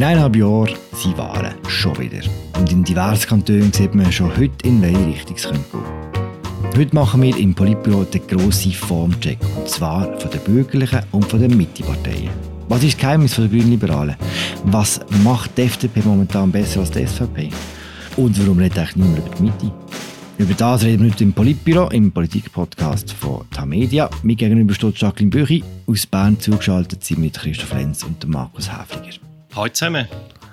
In eineinhalb Jahren sind Wahlen schon wieder. Und in diversen Kantonen sieht man schon heute, in welche Richtung es gehen könnte. Heute machen wir im Politbüro den grossen Formcheck. Und zwar von den Bürgerlichen und von den Mitteparteien. Was ist das Geheimnis der Grünen Liberalen? Was macht die FDP momentan besser als die SVP? Und warum redet eigentlich niemand über die Mitte? Über das reden wir heute im Politbüro, im Politikpodcast von Tamedia. Mir gegenüber steht Jacqueline Büchi. Aus Bern zugeschaltet sind mit Christoph Lenz und Markus Häfliger. Hallo zusammen.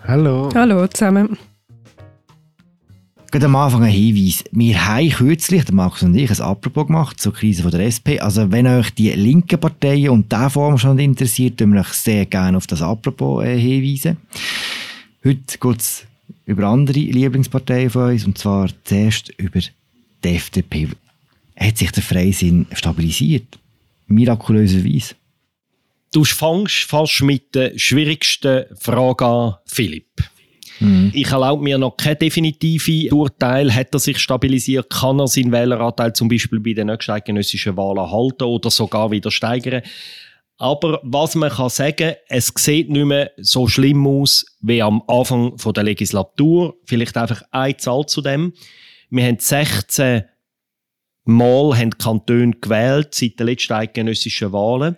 Hallo. Hallo zusammen. Gerade am Anfang ein Hinweis. Wir haben kürzlich, der Markus und ich, ein Apropos gemacht zur Krise von der SP. Also wenn euch die linken Parteien und diese Form schon interessiert, dann wir euch sehr gerne auf das Apropos äh, hinweisen. Heute geht es über andere Lieblingsparteien von uns, und zwar zuerst über die FDP. Hat sich der Freisinn stabilisiert? Mirakulöserweise. Du fängst fast mit der schwierigsten Frage an, Philipp. Mhm. Ich erlaube mir noch kein definitives Urteil. Hat er sich stabilisiert? Kann er seinen Wähleranteil zum Beispiel bei den nächsten eidgenössischen Wahlen halten oder sogar wieder steigern? Aber was man kann sagen, es sieht nicht mehr so schlimm aus wie am Anfang der Legislatur. Vielleicht einfach eine Zahl zu dem. Wir haben 16 Mal haben Kantone gewählt seit den letzten eidgenössischen Wahlen.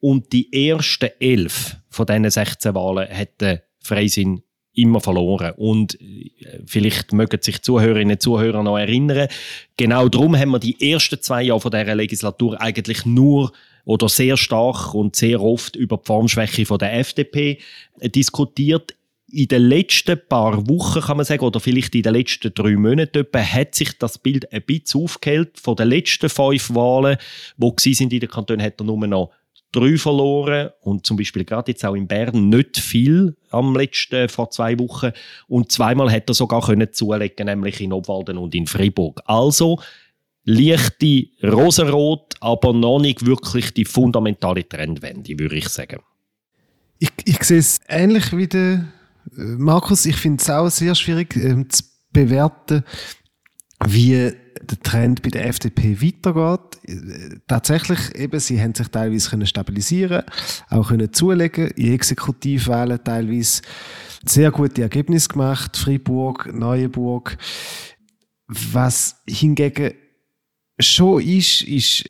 Und die ersten elf von diesen 16 Wahlen hat Freisinn immer verloren. Und äh, vielleicht mögen sich Zuhörerinnen und Zuhörer noch erinnern, genau darum haben wir die ersten zwei Jahre von dieser Legislatur eigentlich nur oder sehr stark und sehr oft über die Formschwäche der FDP diskutiert. In den letzten paar Wochen kann man sagen, oder vielleicht in den letzten drei Monaten etwa, hat sich das Bild ein bisschen aufgehellt. Von den letzten fünf Wahlen, die sind in den Kantonen, hat er nur noch drei verloren und zum Beispiel gerade jetzt auch in Bern nicht viel am letzten, vor zwei Wochen. Und zweimal hätte er sogar können zulegen, nämlich in Obwalden und in Fribourg. Also, leichte Rosenrot, aber noch nicht wirklich die fundamentale Trendwende, würde ich sagen. Ich, ich sehe es ähnlich wie der äh, Markus. Ich finde es auch sehr schwierig ähm, zu bewerten, wie der Trend bei der FDP weitergeht. Tatsächlich eben, sie haben sich teilweise können stabilisieren, auch können zulegen, in Exekutivwahlen teilweise sehr gute Ergebnisse gemacht, Fribourg, Neuenburg. Was hingegen schon ist, ist,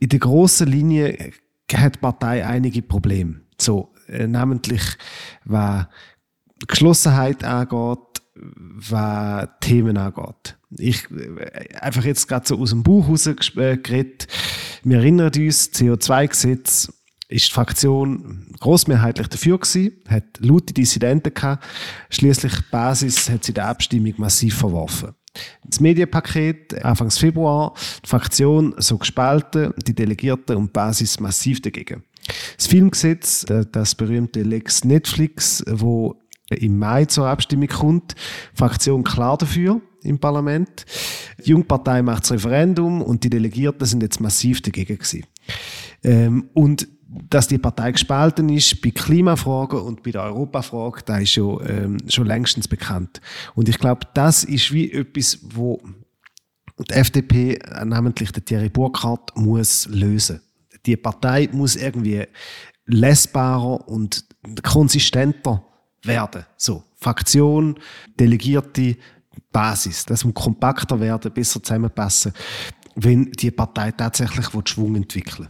in der grossen Linie hat die Partei einige Probleme. So, äh, namentlich, was Geschlossenheit angeht, was Themen angeht. Ich, äh, einfach jetzt gerade so aus dem Buch rausgeredet. Wir erinnern uns, CO2-Gesetz ist die Fraktion großmehrheitlich dafür gewesen, hat laute Dissidenten gehabt. Schließlich Basis hat sie der Abstimmung massiv verworfen. Das Medienpaket Anfangs Februar, die Fraktion so gespalten, die Delegierten und die Basis massiv dagegen. Das Filmgesetz, das berühmte Lex Netflix, wo im Mai zur Abstimmung kommt. Fraktion klar dafür im Parlament. Die Jungpartei macht das Referendum und die Delegierten sind jetzt massiv dagegen gewesen. Ähm, und dass die Partei gespalten ist bei Klimafragen und bei der Europafrage, da ist schon, ähm, schon längstens bekannt. Und ich glaube, das ist wie etwas, wo die FDP, namentlich der Thierry Burkhardt, muss lösen. Die Partei muss irgendwie lesbarer und konsistenter werden. So, Fraktion, Delegierte, Basis. Das muss kompakter werden, besser zusammenpassen, wenn die Partei tatsächlich Schwung entwickeln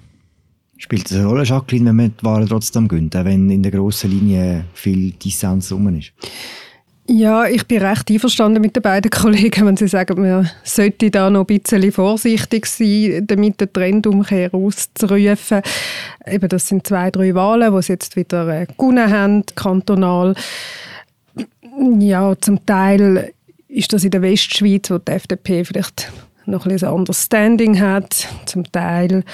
Spielt das eine Rolle, Jacqueline, wenn man die Wahlen trotzdem gönnt, auch wenn in der grossen Linie viel Dissens rum ist? Ja, ich bin recht einverstanden mit den beiden Kollegen, wenn sie sagen, man sollte da noch ein bisschen vorsichtig sein, damit den Trendumkehr auszurufen. Eben, das sind zwei, drei Wahlen, die sie jetzt wieder äh, gewonnen haben, kantonal. Ja, zum Teil ist das in der Westschweiz, wo die FDP vielleicht noch ein, ein anderes hat. Zum Teil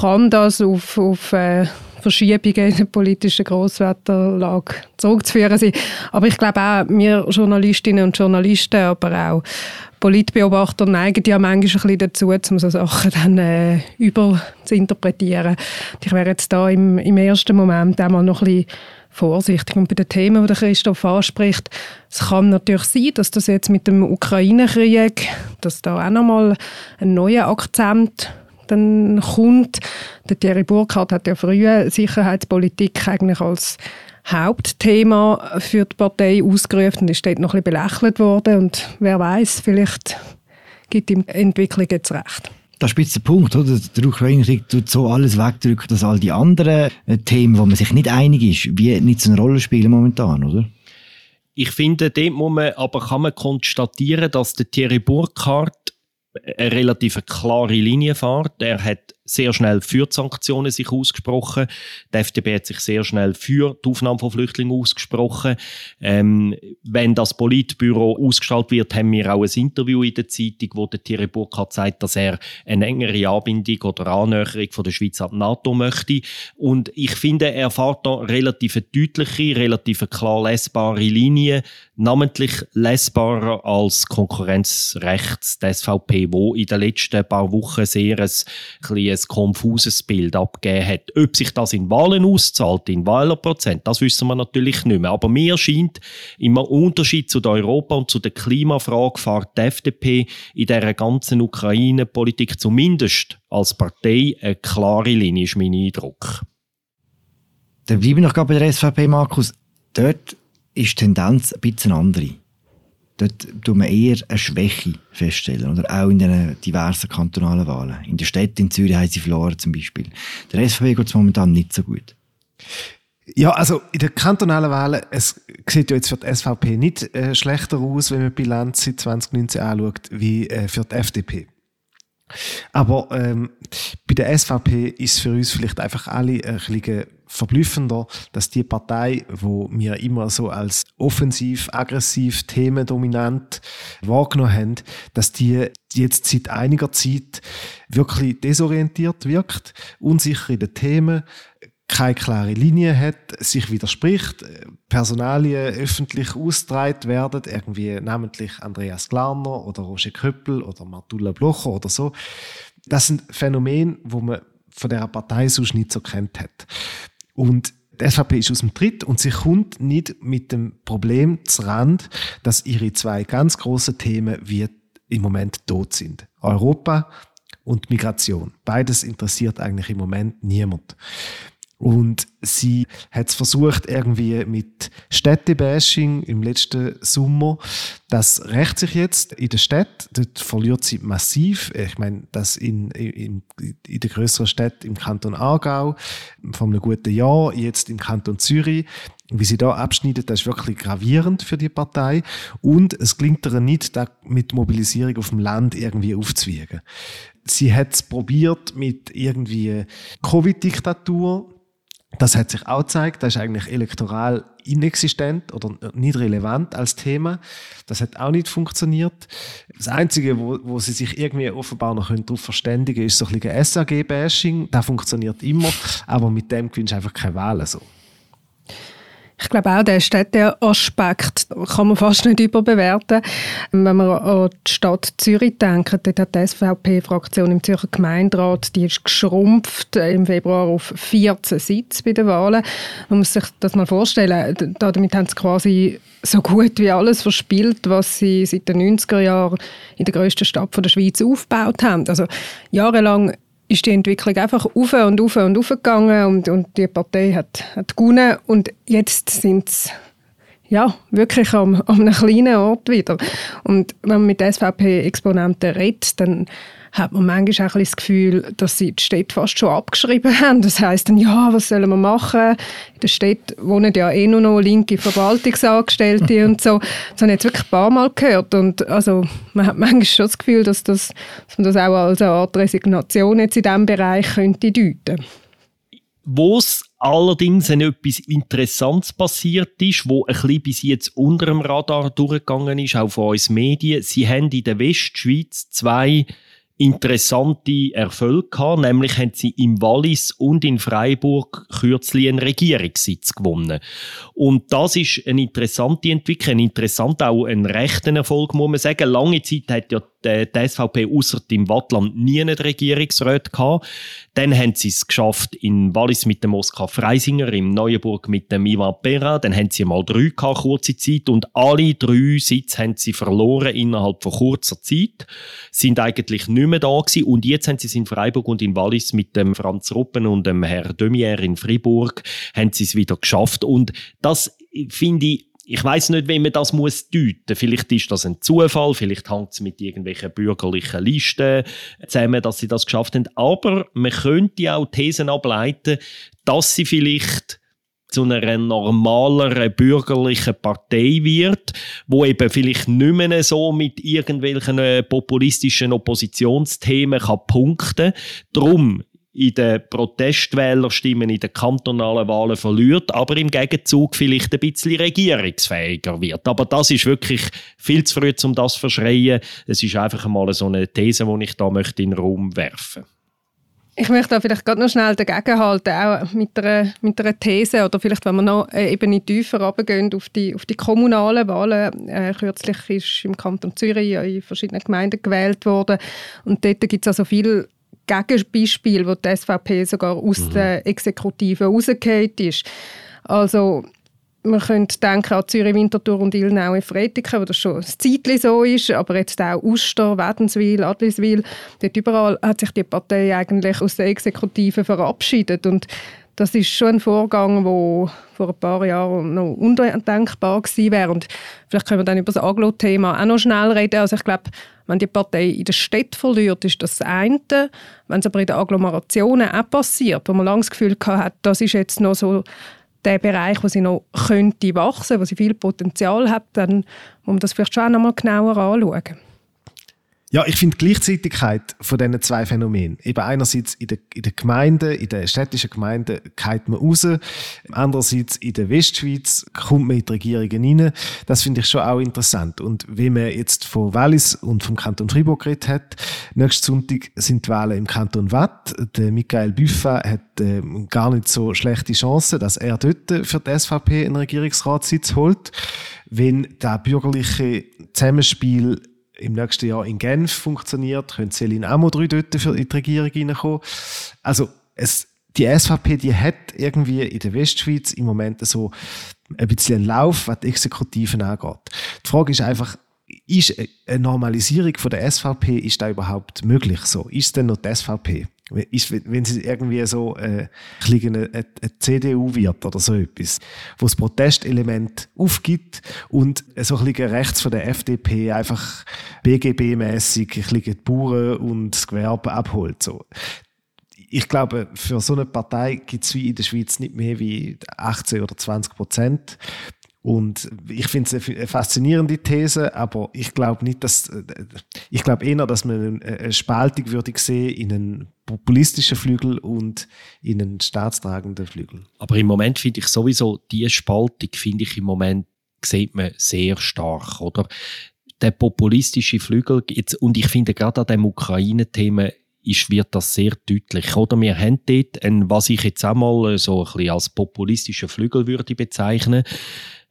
kann das auf, auf äh, Verschiebungen in der politischen Grosswetterlage zurückzuführen sein. Aber ich glaube auch, wir Journalistinnen und Journalisten, aber auch Politbeobachter neigen ja manchmal ein bisschen dazu, um so Sachen dann äh, über. Ich wäre jetzt da im, im ersten Moment einmal noch ein bisschen vorsichtig. Und bei den Themen, die Christoph anspricht, es kann natürlich sein, dass das jetzt mit dem Ukraine-Krieg, dass da auch nochmal ein neuer Akzent dann kommt. Der Thierry Burkhardt hat ja früher Sicherheitspolitik eigentlich als Hauptthema für die Partei ausgerufen und ist dort noch ein bisschen belächelt worden. Und wer weiß, vielleicht gibt ihm Entwicklung jetzt recht. Das ist der Punkt, oder? Der Ukraine-Krieg tut so alles wegdrücken, dass all die anderen äh, Themen, wo man sich nicht einig ist, wie nicht so eine Rolle spielen momentan, oder? Ich finde, dort muss man, aber kann man konstatieren, dass der Thierry Burkhardt eine relativ klare Linie fährt. Er hat sehr schnell für die Sanktionen sich ausgesprochen. Die FDP hat sich sehr schnell für die Aufnahme von Flüchtlingen ausgesprochen. Ähm, wenn das Politbüro ausgestrahlt wird, haben wir auch ein Interview in der Zeitung, wo der Thierry Burkhardt sagt, dass er eine engere Anbindung oder Annäherung von der Schweiz an die NATO möchte. Und ich finde, er fährt da relativ deutliche, relativ klar lesbare Linie, namentlich lesbarer als Konkurrenzrechts der SVP, wo in den letzten paar Wochen sehr ein ein konfuses Bild abgegeben hat. Ob sich das in Wahlen auszahlt, in Wählerprozent, das wissen wir natürlich nicht mehr. Aber mir scheint, im Unterschied zu der Europa- und zu der Klimafrage fährt die FDP in dieser ganzen Ukraine-Politik zumindest als Partei eine klare Linie, ist mein Eindruck. Dann bleibe ich noch bei der SVP, Markus. Dort ist die Tendenz ein bisschen andere. Dort tut man eher eine Schwäche feststellen, oder? Auch in den diversen kantonalen Wahlen. In der Stadt in Zürich haben sie verloren, zum Beispiel. Der SVP geht es momentan nicht so gut. Ja, also in den kantonalen Wahlen, es sieht ja jetzt für die SVP nicht äh, schlechter aus, wenn man die Bilanz seit 2019 anschaut, wie äh, für die FDP. Aber ähm, bei der SVP ist für uns vielleicht einfach alle ein bisschen verblüffender, dass die Partei, wo wir immer so als offensiv, aggressiv, themendominant wahrgenommen haben, dass die jetzt seit einiger Zeit wirklich desorientiert wirkt, unsicher in den Themen, keine klare Linie hat, sich widerspricht, Personalien öffentlich ausgetragen werden, irgendwie namentlich Andreas Glarner oder Roger Köppel oder Martula Blocher oder so. Das sind Phänomene, wo man von der Partei sonst nicht so kennt hat. Und die SVP ist aus dem Tritt und sie kommt nicht mit dem Problem zu Rand, dass ihre zwei ganz großen Themen wie im Moment tot sind. Europa und Migration. Beides interessiert eigentlich im Moment niemand. Und sie hat es versucht, irgendwie mit Städtebashing im letzten Sommer. Das rächt sich jetzt in der Stadt. Dort verliert sie massiv. Ich meine, das in, in, in der größeren Stadt im Kanton Aargau vor einem guten Jahr, jetzt im Kanton Zürich. Wie sie da abschneidet, das ist wirklich gravierend für die Partei. Und es gelingt ihr nicht, da mit Mobilisierung auf dem Land irgendwie aufzuwiegen. Sie hat es probiert mit irgendwie Covid-Diktatur das hat sich auch gezeigt, das ist eigentlich elektoral inexistent oder nicht relevant als Thema. Das hat auch nicht funktioniert. Das Einzige, wo, wo sie sich irgendwie offenbar noch darauf verständigen können, ist so ein SAG-Bashing. Das funktioniert immer, aber mit dem gewinnst du einfach keine Wahlen so. Ich glaube auch, der Städteaspekt kann man fast nicht überbewerten. Wenn man an die Stadt Zürich denkt, dort hat die SVP-Fraktion im Zürcher Gemeinderat, die ist geschrumpft im Februar auf 14 Sitze bei den Wahlen. Man muss sich das mal vorstellen. Damit haben sie quasi so gut wie alles verspielt, was sie seit den 90er Jahren in der grössten Stadt der Schweiz aufgebaut haben. Also jahrelang ist die Entwicklung einfach auf und auf und auf gegangen und, und die Partei hat, hat gewonnen und jetzt sind sie ja, wirklich am, an einem kleinen Ort wieder. Und wenn man mit SVP-Exponenten redet, dann hat man manchmal auch ein das Gefühl, dass sie die Städte fast schon abgeschrieben haben. Das heißt dann, ja, was sollen wir machen? In der Stadt wohnen ja eh nur noch linke Verwaltungsangestellte und so. Das habe ich jetzt wirklich ein paar Mal gehört. Und also, man hat manchmal schon das Gefühl, dass, das, dass man das auch als eine Art Resignation jetzt in diesem Bereich könnte deuten wo es allerdings etwas Interessantes passiert ist, wo ein bisschen bis jetzt unter dem Radar durchgegangen ist, auch von uns Medien. Sie haben in der Westschweiz zwei interessante Erfolge gehabt. Nämlich haben sie im Wallis und in Freiburg kürzlich einen Regierungssitz gewonnen. Und das ist eine interessante Entwicklung, ein interessant auch ein rechten Erfolg, muss man sagen. Lange Zeit hat ja die, SVP außer im Wattland nie einen Regierungsrat gehabt. Dann haben sie es geschafft in Wallis mit dem Oskar Freisinger, im Neuenburg mit dem Ivan Pera. Dann haben sie mal drei gehabt, kurze Zeit. Und alle drei Sitze haben sie verloren innerhalb von kurzer Zeit. Sind eigentlich nicht mehr da gewesen. Und jetzt haben sie es in Freiburg und in Wallis mit dem Franz Ruppen und dem Herr Demier in Fribourg haben sie es wieder geschafft. Und das finde ich ich weiß nicht, wie man das muss deuten. Vielleicht ist das ein Zufall, vielleicht hängt es mit irgendwelchen bürgerlichen Listen zusammen, dass sie das geschafft haben. Aber man könnte auch Thesen ableiten, dass sie vielleicht zu einer normaleren bürgerlichen Partei wird, wo eben vielleicht nicht mehr so mit irgendwelchen populistischen Oppositionsthemen kann punkten. Drum in den Protestwählerstimmen in den kantonalen Wahlen verliert, aber im Gegenzug vielleicht ein bisschen regierungsfähiger wird. Aber das ist wirklich viel zu früh, um das zu verschreien. Es ist einfach mal so eine These, die ich da möchte in den Raum werfen möchte. Ich möchte da vielleicht gerade noch schnell dagegenhalten, auch mit einer, mit einer These oder vielleicht, wenn wir noch eine Ebene tiefer runtergehen auf die, auf die kommunalen Wahlen. Äh, kürzlich ist im Kanton Zürich in verschiedenen Gemeinden gewählt worden und dort gibt es also viele Gegenbeispiele, wo die SVP sogar aus mhm. der Exekutive rausgefallen ist. Also man könnte denken an Zürich, Winterthur und Ilnau in Fretiken, wo das schon ein Zeitchen so ist, aber jetzt auch Uster, Wädenswil, Adliswil, dort überall hat sich die Partei eigentlich aus der Exekutive verabschiedet und das ist schon ein Vorgang, der vor ein paar Jahren noch undenkbar gewesen wäre. Und vielleicht können wir dann über das Aglo-Thema auch noch schnell reden. Also ich glaube, wenn die Partei in der Stadt verliert, ist das das eine. Wenn es aber in den Agglomerationen auch passiert, wo man lange das Gefühl hat, das ist jetzt noch so der Bereich, wo sie noch könnte wachsen, wo sie viel Potenzial hat, dann muss man das vielleicht schon einmal genauer anschauen. Ja, ich finde die Gleichzeitigkeit von diesen zwei Phänomenen. Eben einerseits in der, in der Gemeinde, in der städtischen Gemeinde geht man raus. Andererseits in der Westschweiz kommt man in die Regierungen rein. Das finde ich schon auch interessant. Und wie man jetzt von Wallis und vom Kanton Fribourg geredet hat, nächsten Sonntag sind die Wahlen im Kanton Watt. Der Michael Büffa hat äh, gar nicht so schlechte Chancen, dass er dort für die SVP einen Regierungsratssitz holt. Wenn der bürgerliche Zusammenspiel im nächsten Jahr in Genf funktioniert, könnte Céline Amo drei dort für in die Regierung reinkommen. Also es, die SVP, die hat irgendwie in der Westschweiz im Moment so ein bisschen einen Lauf, was die Exekutiven angeht. Die Frage ist einfach, ist eine Normalisierung von der SVP, ist da überhaupt möglich so? Ist denn noch die SVP? Ist, wenn sie irgendwie so äh, eine, eine, CDU wird oder so etwas, wo das Protestelement aufgibt und so ein bisschen rechts von der FDP einfach bisschen die Bauern und das Gewerbe abholt. So. Ich glaube, für so eine Partei gibt es wie in der Schweiz nicht mehr wie 18 oder 20 Prozent. Und ich finde es eine faszinierende These, aber ich glaube nicht, dass ich glaube eher, dass man eine Spaltung würde sehen in einen populistischen Flügel und in einen staatstragenden Flügel. Aber im Moment finde ich sowieso diese Spaltung finde ich im Moment sieht man sehr stark, oder? Der populistische Flügel jetzt, und ich finde gerade an dem Ukraine-Thema ist, wird das sehr deutlich. Oder wir haben dort, ein, was ich jetzt einmal so ein bisschen als populistischen Flügel würde bezeichnen,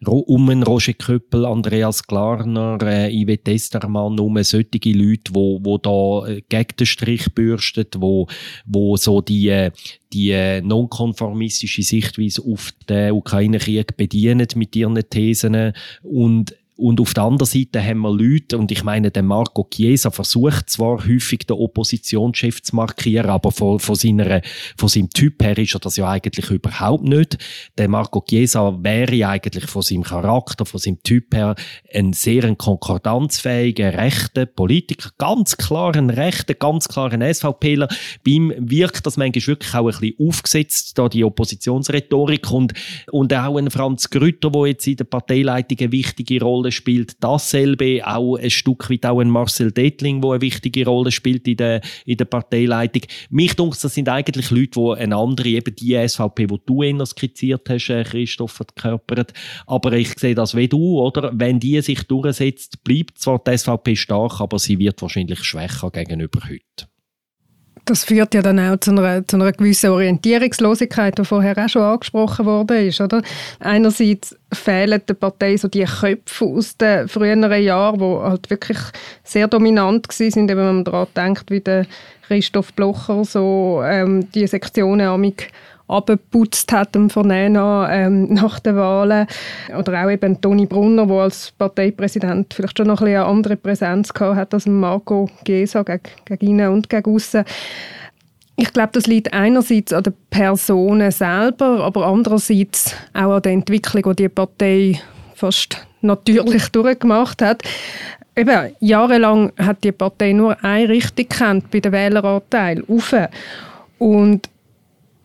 um Roger Köppel, Andreas Glarner, äh, Yvette Estermann, um solche Leute, wo, wo da äh, gegen den Strich bürsten, wo, wo so die, äh, die äh, nonkonformistische Sichtweise auf den Ukraine-Krieg bedienen mit ihren Thesen. Und und auf der anderen Seite haben wir Leute, und ich meine, der Marco Chiesa versucht zwar häufig den Oppositionschef zu markieren, aber von, von, seiner, von seinem Typ her ist er das ja eigentlich überhaupt nicht. Der Marco Chiesa wäre eigentlich von seinem Charakter, von seinem Typ her ein sehr ein konkordanzfähiger, rechter Politiker, ganz klar ein rechter, ganz klar ein SVPler. Bei ihm wirkt das manchmal wirklich auch ein bisschen aufgesetzt, da die Oppositionsrhetorik und, und auch ein Franz Grütter, der jetzt in der Parteileitung eine wichtige Rolle Rolle spielt. Dasselbe auch ein Stück weit auch ein Marcel Detling, wo eine wichtige Rolle spielt in der, in der Parteileitung. Mich denkt, das sind eigentlich Leute, die eine andere, eben die SVP, die du eher skizziert hast, äh, Christoph, verkörpert. Aber ich sehe das wie du, oder? Wenn die sich durchsetzt, bleibt zwar die SVP stark, aber sie wird wahrscheinlich schwächer gegenüber heute. Das führt ja dann auch zu einer, zu einer gewissen Orientierungslosigkeit, die vorher auch schon angesprochen wurde. Oder? Einerseits fehlen der Partei so die Köpfe aus den früheren Jahren, die halt wirklich sehr dominant waren, wenn man daran denkt, wie der Christoph Blocher so ähm, die Sektionen amig abgeputzt hat im Vernehmer ähm, nach den Wahlen. Oder auch eben Toni Brunner, der als Parteipräsident vielleicht schon noch ein eine andere Präsenz hat als Marco Gesa gegen, gegen innen und gegen aussen. Ich glaube, das liegt einerseits an den Personen selber, aber andererseits auch an der Entwicklung, die die Partei fast natürlich durchgemacht hat. Eben, jahrelang hat die Partei nur eine Richtung gekannt bei den Wähleranteil, auf. Und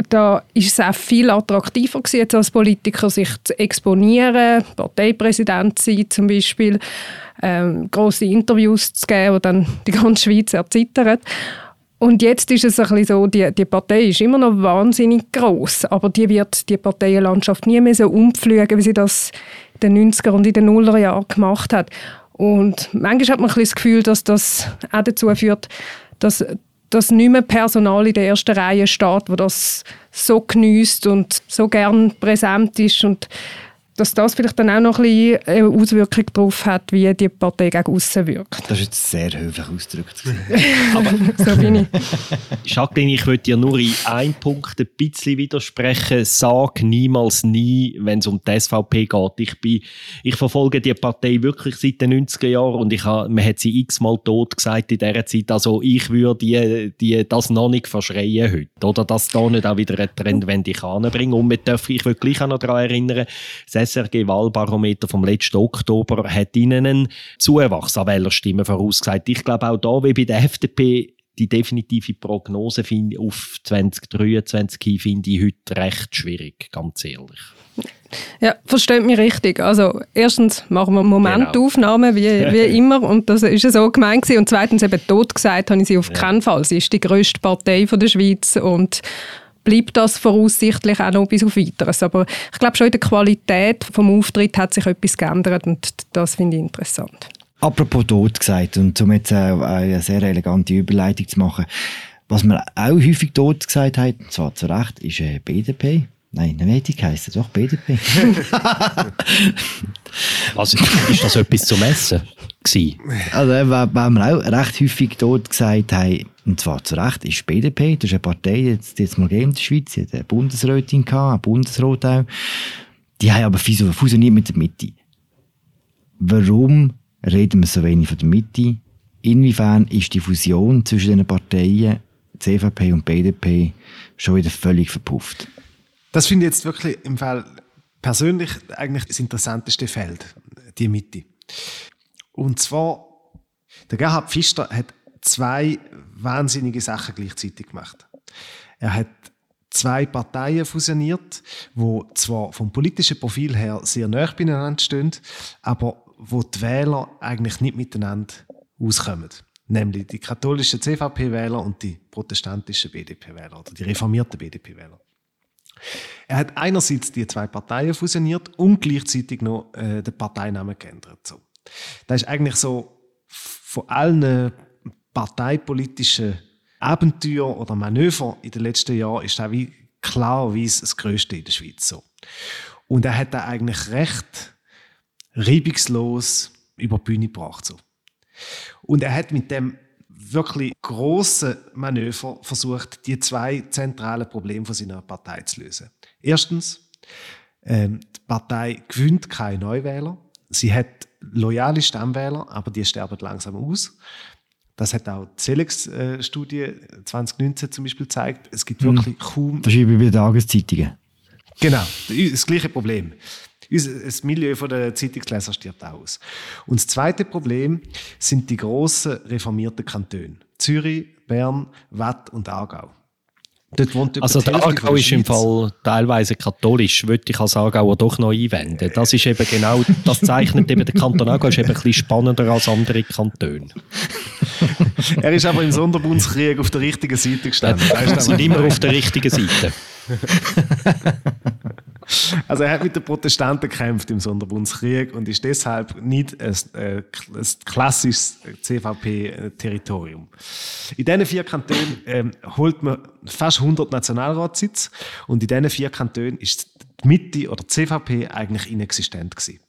da ist es auch viel attraktiver gewesen, als Politiker sich zu exponieren, Parteipräsident zu sein zum Beispiel, ähm, große Interviews zu geben, die dann die ganze Schweiz erzittern. Und jetzt ist es ein bisschen so, die, die Partei ist immer noch wahnsinnig groß, aber die wird die Parteienlandschaft nie mehr so umpflügen, wie sie das in den 90er und in den Nuller Jahren gemacht hat. Und manchmal hat man ein das Gefühl, dass das auch dazu führt, dass, dass nicht mehr Personal in der ersten Reihe steht, wo das so genießt und so gern präsent ist und dass das vielleicht dann auch noch ein bisschen eine Auswirkung darauf hat, wie die Partei gegen außen wirkt. Das ist jetzt sehr höflich ausgedrückt. Aber so bin ich. Jacqueline, ich würde dir nur in einem Punkt ein bisschen widersprechen. Sag niemals nie, wenn es um die SVP geht. Ich, bin, ich verfolge die Partei wirklich seit den 90er Jahren und ich habe, man hat sie x-mal tot gesagt in dieser Zeit. Also ich würde die, die, das noch nicht verschreien heute. Oder dass da nicht auch wieder eine Trendwende anbringen Und ich würde gleich auch noch daran erinnern, das SRG-Wahlbarometer vom letzten Oktober hat ihnen einen Zuwachs an Wählerstimmen vorausgesagt. Ich glaube auch da, wie bei der FDP, die definitive Prognose auf 2023 finde ich heute recht schwierig, ganz ehrlich. Ja, versteht mich richtig. Also erstens machen wir Momentaufnahmen, wie, wie immer, und das ist so gemeint gewesen. Und zweitens eben tot gesagt, habe ich sie auf ja. keinen Fall. Sie ist die grösste Partei von der Schweiz und bleibt das voraussichtlich auch noch bis auf Weiteres. Aber ich glaube schon in der Qualität des Auftritts hat sich etwas geändert und das finde ich interessant. Apropos tot gesagt und um jetzt eine sehr elegante Überleitung zu machen, was man auch häufig tot gesagt hat, und zwar zu Recht, ist äh, BDP. Nein, nicht heisst es doch BDP. also ist das etwas zum Essen? Gewesen? Also, wenn wir auch recht häufig dort gesagt haben, und zwar zu Recht, ist BDP, das ist eine Partei, die jetzt, jetzt mal in der Schweiz, die hat eine Bundesrätin gehabt, eine Bundesrat auch. Die haben aber fusioniert mit der Mitte. Warum reden wir so wenig von der Mitte? Inwiefern ist die Fusion zwischen den Parteien, CVP und BDP, schon wieder völlig verpufft? Das finde ich jetzt wirklich im Fall persönlich eigentlich das interessanteste Feld, die Mitte. Und zwar, der Gerhard Pfister hat zwei wahnsinnige Sachen gleichzeitig gemacht. Er hat zwei Parteien fusioniert, wo zwar vom politischen Profil her sehr nah beieinander stehen, aber wo die Wähler eigentlich nicht miteinander auskommen. Nämlich die katholischen CVP-Wähler und die protestantischen BDP-Wähler oder die reformierten BDP-Wähler. Er hat einerseits die zwei Parteien fusioniert und gleichzeitig noch äh, den Parteinamen geändert. So. Das ist eigentlich so von allen parteipolitischen Abenteuer oder Manöver in den letzten Jahren ist das wie klarerweise das Größte in der Schweiz. So. Und er hat da eigentlich recht reibungslos über die Bühne gebracht. So. Und er hat mit dem wirklich großen Manöver versucht, die zwei zentralen Probleme von seiner Partei zu lösen. Erstens, ähm, die Partei gewinnt keine Neuwähler. Sie hat loyale Stammwähler, aber die sterben langsam aus. Das hat auch die Selex-Studie 2019 zum Beispiel gezeigt. Es gibt wirklich hm. kaum. Das ist wie bei den Tageszeitungen. Genau, das gleiche Problem. Das Milieu der Zeitungsleser stirbt aus. Und das zweite Problem sind die grossen reformierten Kantone. Zürich, Bern, Watt und Aargau. Dort wohnt also der Aargau ist im Fall teilweise katholisch, würde ich als Aargauer doch noch einwenden. Das ist eben genau, das zeichnet eben der Kanton Aargau ist eben ein bisschen spannender als andere Kantone. er ist aber im Sonderbundskrieg auf der richtigen Seite gestanden. Wir sind immer auf der richtigen Seite. Also er hat mit den Protestanten gekämpft im Sonderbundskrieg und ist deshalb nicht ein, äh, ein klassisches CVP-Territorium. In diesen vier Kantonen ähm, holt man fast 100 Nationalratssitze und in diesen vier Kantonen ist die Mitte oder die CVP eigentlich inexistent gewesen.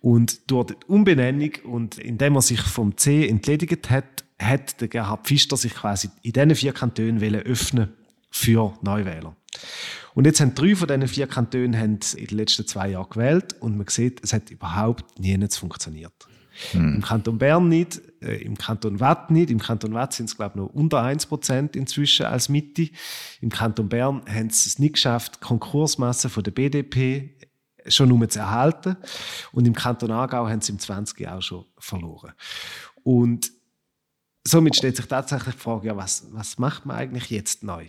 Und durch die Umbenennung und indem er sich vom C entledigt hat, hat der Gerhard Pfister sich quasi in diesen vier Kantonen öffnen für Neuwähler. Und jetzt haben drei von diesen vier Kantonen haben in den letzten zwei Jahren gewählt und man sieht, es hat überhaupt nie funktioniert. Hm. Im Kanton Bern nicht, äh, im Kanton Watt nicht. Im Kanton Watt sind es, glaube ich, noch unter 1% inzwischen als Mitte. Im Kanton Bern haben sie es nicht geschafft, Konkursmasse von der BDP schon nur zu erhalten. Und im Kanton Aargau haben sie im 20 auch schon verloren. Und somit stellt sich tatsächlich die Frage, ja, was, was macht man eigentlich jetzt neu?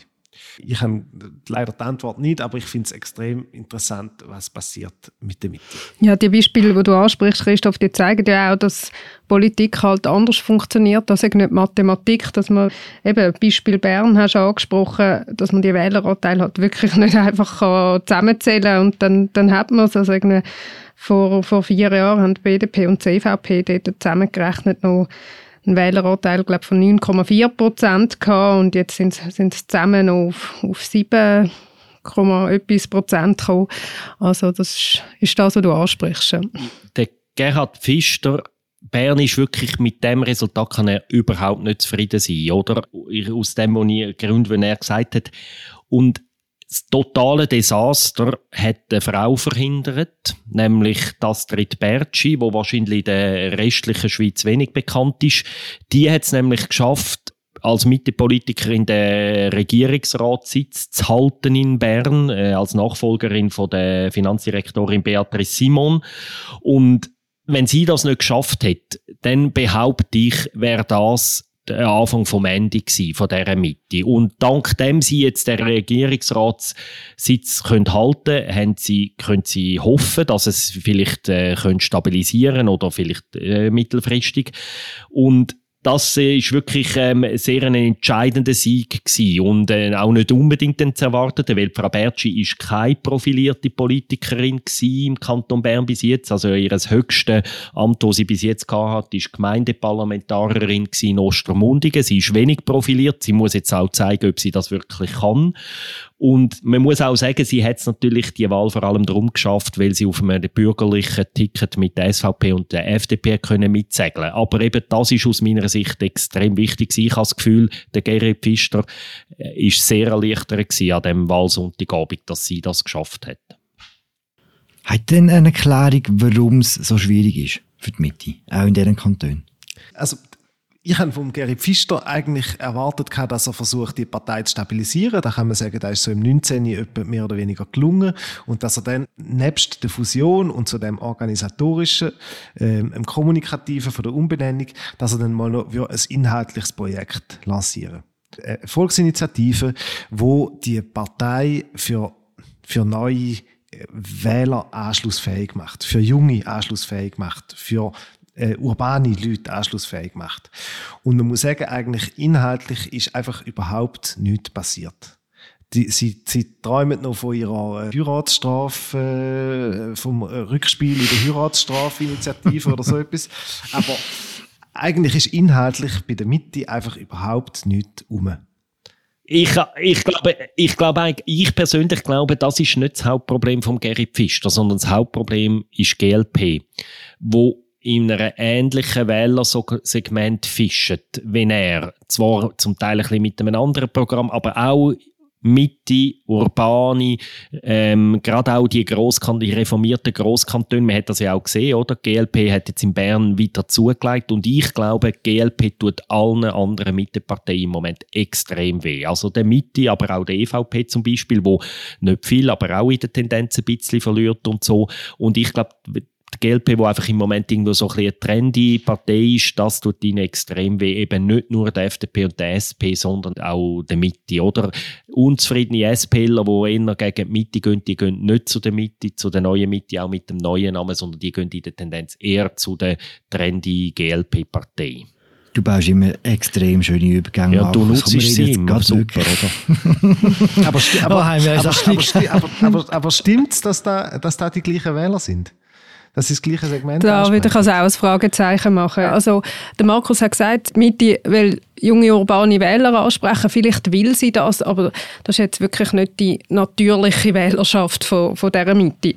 Ich habe leider die Antwort nicht, aber ich finde es extrem interessant, was passiert mit der Mitte. Ja, die Beispiele, die du ansprichst, Christoph, die zeigen ja auch, dass Politik halt anders funktioniert. Das ist nicht Mathematik, dass man eben, Beispiel Bern hast du angesprochen, dass man die Wähleranteile halt wirklich nicht einfach zusammenzählen kann und dann, dann hat man es. Also vor, vor vier Jahren haben BDP und CVP dort zusammengerechnet noch einen Wähleranteil glaub, von 9,4 Prozent und jetzt sind, sie zusammen auf, auf 7 etwas Prozent gekommen. Also das ist, ist das, was du ansprichst. Der Gerhard Pfister Bern ist wirklich mit dem Resultat kann er überhaupt nicht zufrieden sein, oder? Aus dem Grund, wenn er gesagt hat. Und das totale Desaster hat eine Frau verhindert, nämlich Astrid Bertschi, wo wahrscheinlich in der restlichen Schweiz wenig bekannt ist. Die hat es nämlich geschafft, als Mittepolitikerin den Regierungsratssitz zu halten in Bern, äh, als Nachfolgerin von der Finanzdirektorin Beatrice Simon. Und wenn sie das nicht geschafft hätte, dann behaupte ich, wäre das der Anfang vom Ende von dieser Mitte. Und dank dem sie jetzt den Regierungsratssitz können halten können, sie, können sie hoffen, dass es vielleicht äh, können stabilisieren oder vielleicht äh, mittelfristig. Und das äh, ist wirklich ähm, sehr ein entscheidender Sieg gewesen und äh, auch nicht unbedingt zu erwarten, weil Frau Bertschi ist keine profilierte Politikerin im Kanton Bern bis jetzt. Also ihr höchstes Amt, das sie bis jetzt gehabt hat, ist Gemeindeparlamentarierin in Ostermundigen. Sie ist wenig profiliert. Sie muss jetzt auch zeigen, ob sie das wirklich kann. Und man muss auch sagen, sie hat es natürlich die Wahl vor allem darum geschafft, weil sie auf einem bürgerlichen Ticket mit der SVP und der FDP können mitsegeln. Aber eben das ist aus meiner Sicht extrem wichtig. Ich habe das Gefühl, der Gerrit Pfister äh, ist sehr erleichtert an dem Wahlsonntagabend, dass sie das geschafft hat. Hat denn eine Erklärung, warum es so schwierig ist für die Mitte, auch in diesen Kantonen? Also ich habe vom Gary Pfister eigentlich erwartet, dass er versucht, die Partei zu stabilisieren. Da kann man sagen, da ist so im 19. mehr oder weniger gelungen. Und dass er dann nebst der Fusion und zu dem organisatorischen, ähm, kommunikativen von der Umbenennung, dass er dann mal noch ein inhaltliches Projekt lancieren. Eine Volksinitiative, wo die Partei für, für neue Wähler anschlussfähig macht, für Junge anschlussfähig macht, für äh, urbane Leute anschlussfähig macht. Und man muss sagen, eigentlich inhaltlich ist einfach überhaupt nichts passiert. Die, sie, sie träumen noch von ihrer Heiratsstrafe, äh, vom Rückspiel in der Heiratsstrafinitiative oder so etwas. Aber eigentlich ist inhaltlich bei der Mitte einfach überhaupt nichts rum. Ich, ich, glaube, ich, glaube, ich persönlich glaube, das ist nicht das Hauptproblem von Gerrit Pfister, sondern das Hauptproblem ist GLP, wo in einem ähnlichen Wählersegment fischen, wie er. Zwar zum Teil ein bisschen mit einem anderen Programm, aber auch Mitte, urbane, ähm, gerade auch die, Grosskant die reformierten Grosskantone, man hat das ja auch gesehen, oder? Die GLP hat jetzt in Bern wieder zugelegt und ich glaube, die GLP tut allen anderen Mitteparteien im Moment extrem weh. Also der Mitte, aber auch der EVP zum Beispiel, wo nicht viel, aber auch in der Tendenz ein bisschen verliert und so. Und ich glaube, GLP, wo einfach im Moment irgendwo so ein eine trendy Partei ist, das tut ihnen extrem weh. Eben nicht nur der FDP und der SP, sondern auch der Mitte. Oder unzufriedene SPler, die eher gegen die Mitte gehen, die gehen nicht zu der Mitte, zu der neuen Mitte, auch mit dem neuen Namen, sondern die gehen in der Tendenz eher zu der trendy GLP-Partei. Du baust immer extrem schöne Übergänge Ja, du nutzt sie immer super, oder? aber, sti aber, aber, aber, aber, aber stimmt es, dass da, dass da die gleichen Wähler sind? Dass sie das gleiche Segment Da würde ich also auch ein Fragezeichen machen. Also, der Markus hat gesagt, Mitte will junge urbane Wähler ansprechen. Vielleicht will sie das, aber das ist jetzt wirklich nicht die natürliche Wählerschaft von, von dieser Mitte.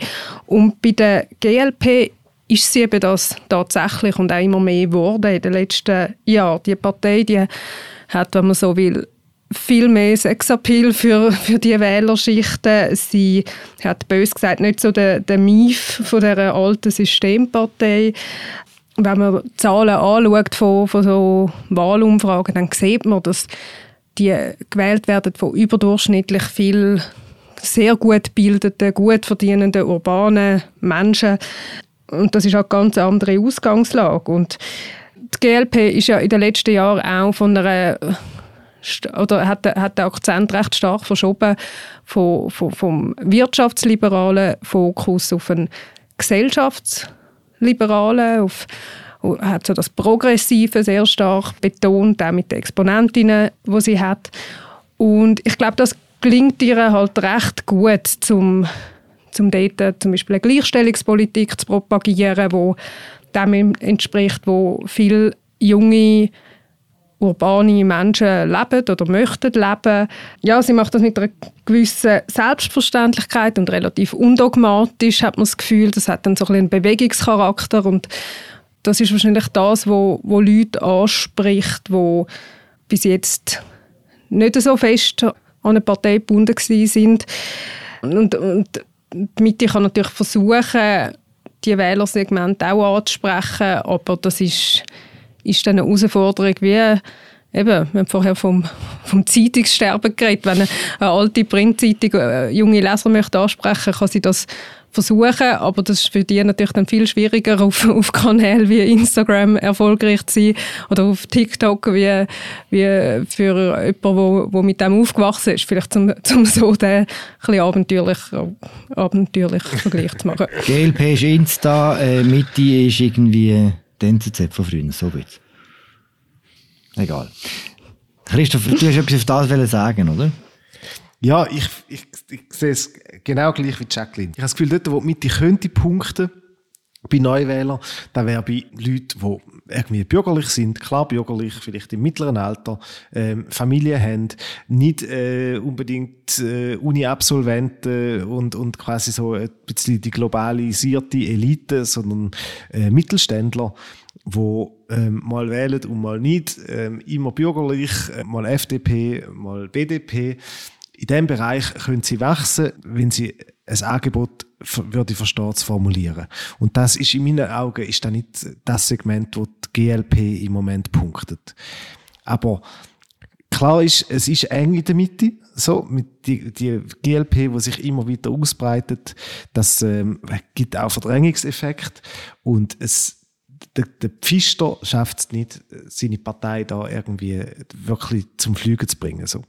Und bei der GLP ist sie eben das tatsächlich und auch immer mehr geworden in den letzten Jahren. Die Partei, die hat, wenn man so will, viel mehr Sexappeal für, für die Wählerschichten. Sie hat bös gesagt nicht so den, den Mief von der alten Systempartei. Wenn man Zahlen anschaut von, von so Wahlumfragen, dann sieht man, dass die gewählt werden von überdurchschnittlich viel sehr gut gebildeten, gut verdienenden, urbanen Menschen. Und das ist auch eine ganz andere Ausgangslage. Und die GLP ist ja in den letzten Jahren auch von einer oder hat, hat den Akzent recht stark verschoben vom, vom, vom wirtschaftsliberalen Fokus auf einen gesellschaftsliberalen, auf, hat so das Progressive sehr stark betont, auch mit den Exponentinnen, die sie hat. Und ich glaube, das gelingt ihr halt recht gut, zum, zum dort zum Beispiel eine Gleichstellungspolitik zu propagieren, wo dem entspricht, wo viele junge urbane Menschen leben oder möchten leben. Ja, sie macht das mit einer gewissen Selbstverständlichkeit und relativ undogmatisch, hat man das Gefühl. Das hat dann so ein einen Bewegungscharakter und das ist wahrscheinlich das, wo, wo Leute anspricht, wo bis jetzt nicht so fest an eine Partei gebunden sind. Und, und die Mitte kann natürlich versuchen, die Wählersegmente auch anzusprechen, aber das ist ist dann eine Herausforderung wie eben, wir haben vorher vom, vom Zeitungssterben geredet. Wenn eine, alte Printzeitung äh, junge Leser möchte ansprechen kann sie das versuchen, aber das ist für die natürlich dann viel schwieriger, auf, auf Kanälen wie Instagram erfolgreich zu sein oder auf TikTok wie, wie für jemanden, wo, wo mit dem aufgewachsen ist, vielleicht zum, zum so den ein abenteuerlich, abenteuerlich Vergleich zu machen. GLP ist Insta, äh, Mitte ist irgendwie die NZZ von früher, so wird's. Egal. Christoph, du hast etwas auf das sagen, oder? Ja, ich, ich, ich sehe es genau gleich wie Jacqueline. Ich habe das Gefühl, dort, wo die Mitte könnte punkten, bei Neuwählern, da wäre bei Leuten, die irgendwie bürgerlich sind, klar bürgerlich, vielleicht im mittleren Alter, ähm, Familie haben, nicht äh, unbedingt äh, Uni-Absolventen und, und quasi so ein bisschen die globalisierte Elite, sondern äh, Mittelständler, wo ähm, mal wählen und mal nicht, ähm, immer bürgerlich, äh, mal FDP, mal BDP. In diesem Bereich können sie wachsen, wenn sie ein Angebot würde ich verstehen, zu formulieren. Und das ist in meinen Augen ist da nicht das Segment, wo GLP im Moment punktet. Aber klar ist, es ist eng in der Mitte, so, mit die, die GLP, die sich immer weiter ausbreitet, das ähm, gibt auch Verdrängungseffekt und es der, der Pfister schafft es nicht, seine Partei da irgendwie wirklich zum Flügen zu bringen. So.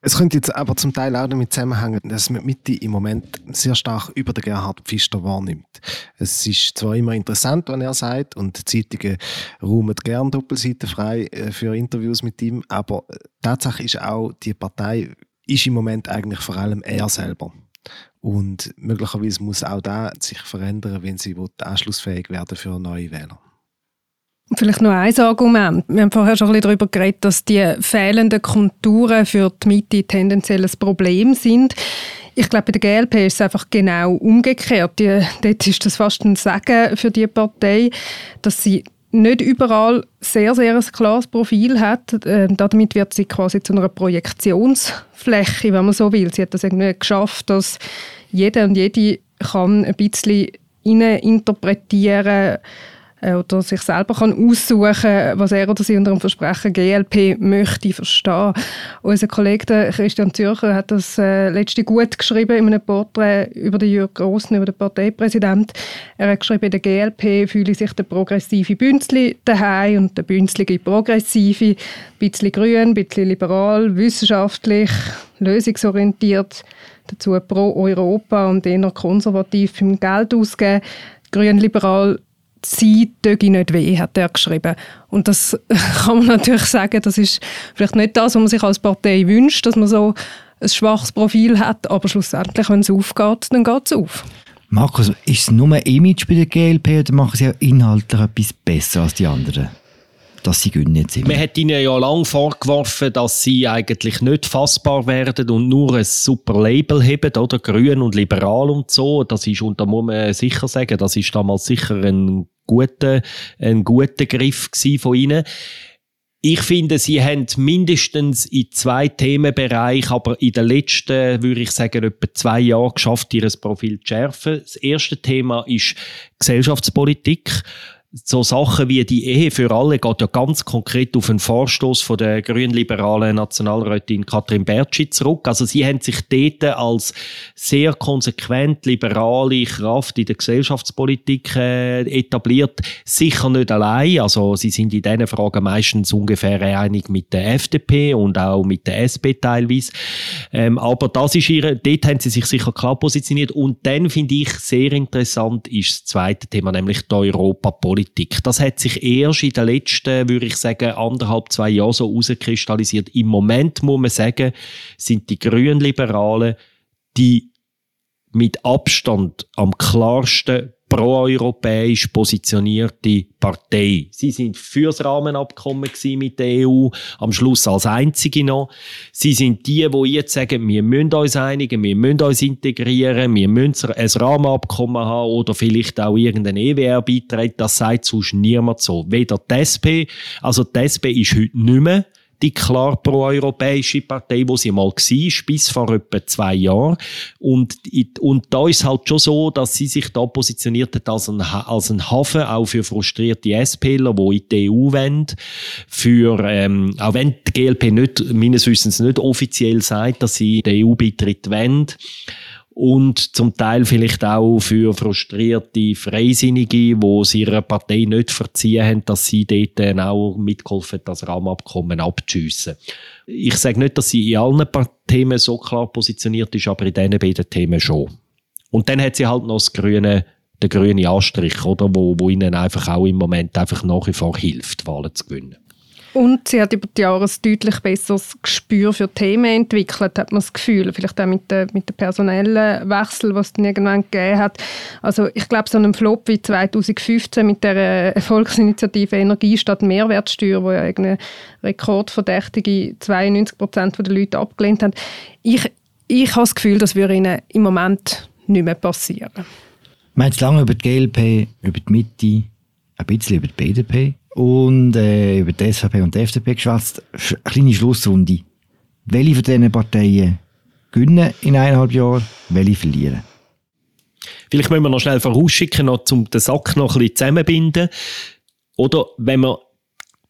Es könnte jetzt aber zum Teil auch damit zusammenhängen, dass man Mitte im Moment sehr stark über den Gerhard Pfister wahrnimmt. Es ist zwar immer interessant, was er sagt, und die Zeitungen räumen gern Doppelseiten frei äh, für Interviews mit ihm, aber Tatsache ist auch, die Partei ist im Moment eigentlich vor allem er selber. Und möglicherweise muss auch da sich verändern, wenn sie anschlussfähig werden für neue Wähler. Vielleicht noch ein Argument. Wir haben vorher schon ein bisschen darüber geredet, dass die fehlenden Konturen für die Mitte tendenziell ein Problem sind. Ich glaube, bei der GLP ist es einfach genau umgekehrt. Die, dort ist das fast ein Sagen für die Partei, dass sie nicht überall sehr, sehr ein klares Profil hat. Ähm, damit wird sie quasi zu einer Projektionsfläche, wenn man so will. Sie hat das irgendwie geschafft, dass jeder und jede kann ein bisschen interpretieren äh, oder sich selber kann aussuchen was er oder sie unter dem Versprechen GLP möchte verstehen. Unser Kollege Christian Zürcher hat das äh, letzte gut geschrieben in einem Porträt über den Jürg Grossen, über den Parteipräsident. Er hat geschrieben, der GLP fühle sich der progressive Bünzli daheim und der Bünzlige progressive, ein bisschen grün, ein bisschen liberal, wissenschaftlich, lösungsorientiert, dazu pro Europa und eher konservativ im Geld ausgeben. Grün-liberal sie töge nicht weh, hat er geschrieben. Und das kann man natürlich sagen, das ist vielleicht nicht das, was man sich als Partei wünscht, dass man so ein schwaches Profil hat, aber schlussendlich, wenn es aufgeht, dann geht es auf. Markus, ist es nur ein Image bei der GLP oder machen sie auch inhaltlich etwas besser als die anderen? Dass sie gewinnen immer. Man hat ihnen ja lange vorgeworfen, dass sie eigentlich nicht fassbar werden und nur ein super Label haben, oder? Grün und liberal und so. Das ist, und da muss man sicher sagen, das ist damals sicher ein guter, ein guter Griff von ihnen. Ich finde, sie haben mindestens in zwei Themenbereichen, aber in den letzten, würde ich sagen, etwa zwei Jahren geschafft, ihr Profil zu schärfen. Das erste Thema ist Gesellschaftspolitik so Sachen wie die Ehe für alle geht ja ganz konkret auf einen Vorstoß von der grünliberalen Nationalrätin Katrin Bertschi zurück. Also sie haben sich dort als sehr konsequent liberale Kraft in der Gesellschaftspolitik äh, etabliert. Sicher nicht allein. Also sie sind in diesen Fragen meistens ungefähr einig mit der FDP und auch mit der SP teilweise. Ähm, aber das ist ihre, dort haben sie sich sicher klar positioniert. Und dann finde ich sehr interessant ist das zweite Thema, nämlich die Europapolitik. Politik. Das hat sich erst in den letzten, würde ich sagen, anderthalb, zwei Jahren so herauskristallisiert. Im Moment muss man sagen, sind die Grünliberalen die mit Abstand am klarsten proeuropäisch positionierte Partei. Sie sind fürs Rahmenabkommen mit der EU, am Schluss als einzige noch. Sie sind die, die jetzt sagen, wir müssen uns einigen, wir müssen uns integrieren, wir müssen ein Rahmenabkommen haben oder vielleicht auch irgendein EWR-Beitritt. Das sagt sonst niemand so. Weder die SP, also die SP ist heute nicht mehr die klar proeuropäische Partei, wo sie mal war, bis vor etwa zwei Jahren. Und, und da ist halt schon so, dass sie sich da positioniert hat als ein, als ein Hafen auch für frustrierte SPler, die in die EU wollen. Für, ähm, auch wenn die GLP nicht, meines Wissens nicht offiziell sagt, dass sie den EU-Beitritt wollen, und zum Teil vielleicht auch für frustrierte Freisinnige, wo sie ihrer Partei nicht verziehen haben, dass sie dort auch mitgeholfen das Rahmenabkommen abzuschiessen. Ich sage nicht, dass sie in allen Themen so klar positioniert ist, aber in diesen beiden Themen schon. Und dann hat sie halt noch das grüne, den grünen Anstrich, oder, wo, wo ihnen einfach auch im Moment einfach nach wie vor hilft, Wahlen zu gewinnen. Und sie hat über die Jahre ein deutlich besseres Gespür für Themen entwickelt, hat man das Gefühl. Vielleicht auch mit dem mit personellen Wechsel, was es dann irgendwann gegeben hat. Also ich glaube, so ein Flop wie 2015 mit der Volksinitiative Energie statt Mehrwertsteuer, wo ja eine rekordverdächtige 92 Prozent der Leute abgelehnt haben. Ich, ich habe das Gefühl, das würde ihnen im Moment nicht mehr passieren. Wir haben lange über die GLP, über die Mitte, ein bisschen über die BDP und äh, über die SVP und die FDP geschwätzt. Kleine Schlussrunde. Welche von diesen Parteien gewinnen in eineinhalb Jahren, welche verlieren? Vielleicht müssen wir noch schnell vorausschicken, noch, um den Sack noch ein bisschen zusammenbinden. Oder wenn man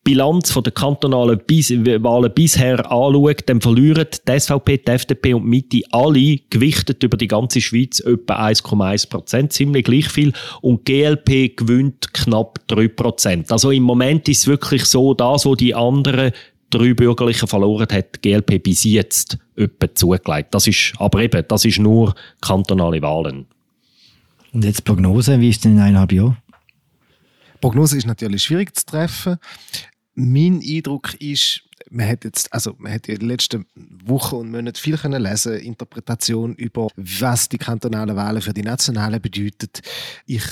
Bilanz von der kantonalen Bis Wahlen bisher anschaut, dann verlieren die SVP, die FDP und die Mitte alle gewichtet über die ganze Schweiz etwa 1,1 Prozent, ziemlich gleich viel. Und GLP gewinnt knapp 3 Prozent. Also im Moment ist es wirklich so, das, wo die anderen drei Bürgerlichen verloren hat, die GLP bis jetzt etwa zugelegt. Das ist, aber eben, das ist nur kantonale Wahlen. Und jetzt Prognose, wie ist denn in eineinhalb Jahren? Prognose ist natürlich schwierig zu treffen mein Eindruck ist, man hat jetzt, also man hat in den letzten Wochen und Monaten viel können lesen, Interpretation über, was die kantonalen Wahlen für die nationalen bedeuten. Ich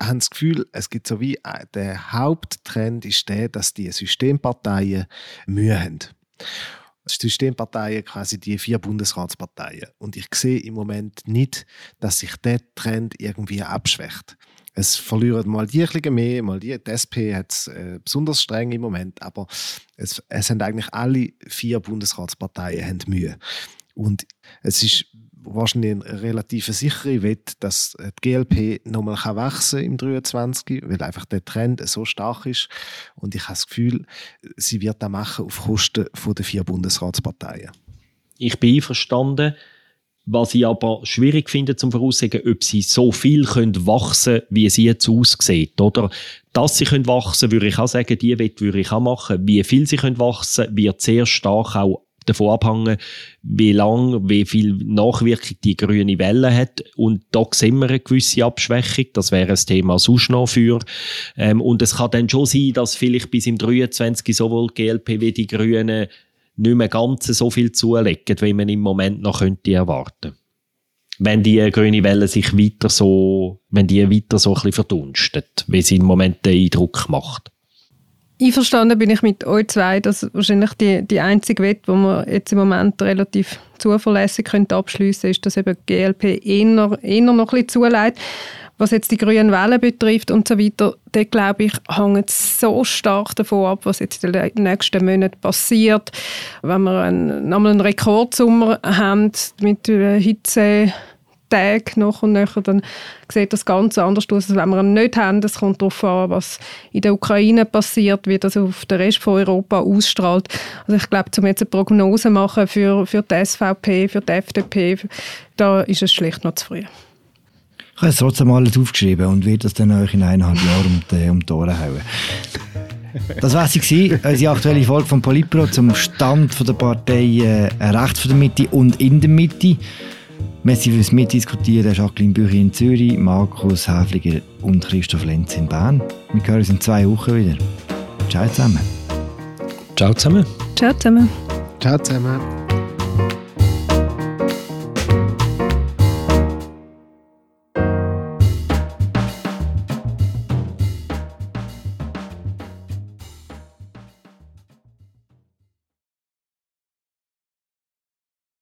habe das Gefühl, es gibt so wie äh, der Haupttrend ist der, dass die Systemparteien Mühe haben. Die Systemparteien quasi die vier Bundesratsparteien. Und ich sehe im Moment nicht, dass sich der Trend irgendwie abschwächt. Es verlieren mal die ein mehr, mal die. Die SP hat es äh, besonders streng im Moment, aber es, es haben eigentlich alle vier Bundesratsparteien haben Mühe. Und es ist wahrscheinlich eine relativ sichere Wette, dass die GLP nochmal wachsen im 23, weil einfach der Trend so stark ist. Und ich habe das Gefühl, sie wird das machen auf Kosten der vier Bundesratsparteien. Ich bin einverstanden. Was ich aber schwierig finde zum Voraussagen, ob sie so viel können wachsen wie es jetzt aussieht. Oder dass sie können wachsen würde ich auch sagen, die Wette würde ich auch machen. Wie viel sie können wachsen wird sehr stark auch davon abhängen, wie lang, wie viel Nachwirkung die grüne Welle hat. Und da sehen wir eine gewisse Abschwächung. Das wäre ein Thema sonst noch für. Ähm, und es kann dann schon sein, dass vielleicht bis im 23 sowohl die GLP wie die Grünen nicht mehr ganz so viel zulegen, wie man im Moment noch könnte erwarten. Wenn die grüne Welle sich weiter so, wenn die weiter so ein bisschen verdunstet, wie sie im Moment den Eindruck macht. Einverstanden bin ich mit euch zwei, dass wahrscheinlich die, die einzige Wette, die man jetzt im Moment relativ zuverlässig könnte abschliessen könnte, ist, dass eben die GLP eher, eher noch ein bisschen zuleitet. Was jetzt die grünen Wellen betrifft und so weiter, da glaube ich, hängt so stark davon ab, was jetzt in den nächsten Monaten passiert. Wenn wir einen, nochmal einen Rekordsommer haben mit Hitze, Tage nach und nach, dann sieht das ganz anders aus, als wenn wir ihn nicht haben. Es kommt darauf an, was in der Ukraine passiert, wie das auf den Rest von Europa ausstrahlt. Also ich glaube, um jetzt eine Prognose machen für, für die SVP, für die FDP, da ist es schlicht noch zu früh. Ich habe es trotzdem alles aufgeschrieben und werde das dann euch in eineinhalb Jahren um die, um die Ohren hauen. Das war sie, unsere aktuelle Folge von Politbüro zum Stand der Partei äh, rechts von der Mitte und in der Mitte. Merci fürs Mitdiskutieren, Jacqueline Büchi in Zürich, Markus Häfliger und Christoph Lenz in Bern. Wir hören uns in zwei Wochen wieder. Ciao zusammen. Ciao zusammen. Ciao zusammen. Ciao zusammen.